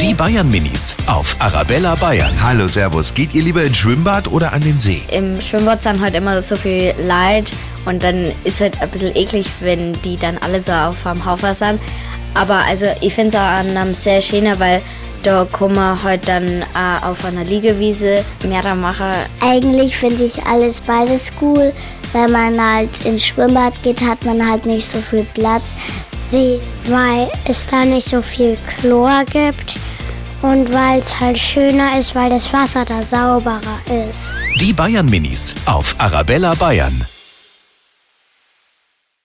Die Bayern Minis auf Arabella Bayern. Hallo, Servus. Geht ihr lieber ins Schwimmbad oder an den See? Im Schwimmbad sind halt immer so viel Leid und dann ist halt ein bisschen eklig, wenn die dann alle so auf einem Haufen sind. Aber also ich finde es auch an einem sehr schöner, weil da kann man halt dann auch auf einer Liegewiese mehr machen. Eigentlich finde ich alles beides cool. Wenn man halt ins Schwimmbad geht, hat man halt nicht so viel Platz. See, weil es da nicht so viel Chlor gibt und weil es halt schöner ist, weil das Wasser da sauberer ist. Die Bayern Minis auf Arabella Bayern.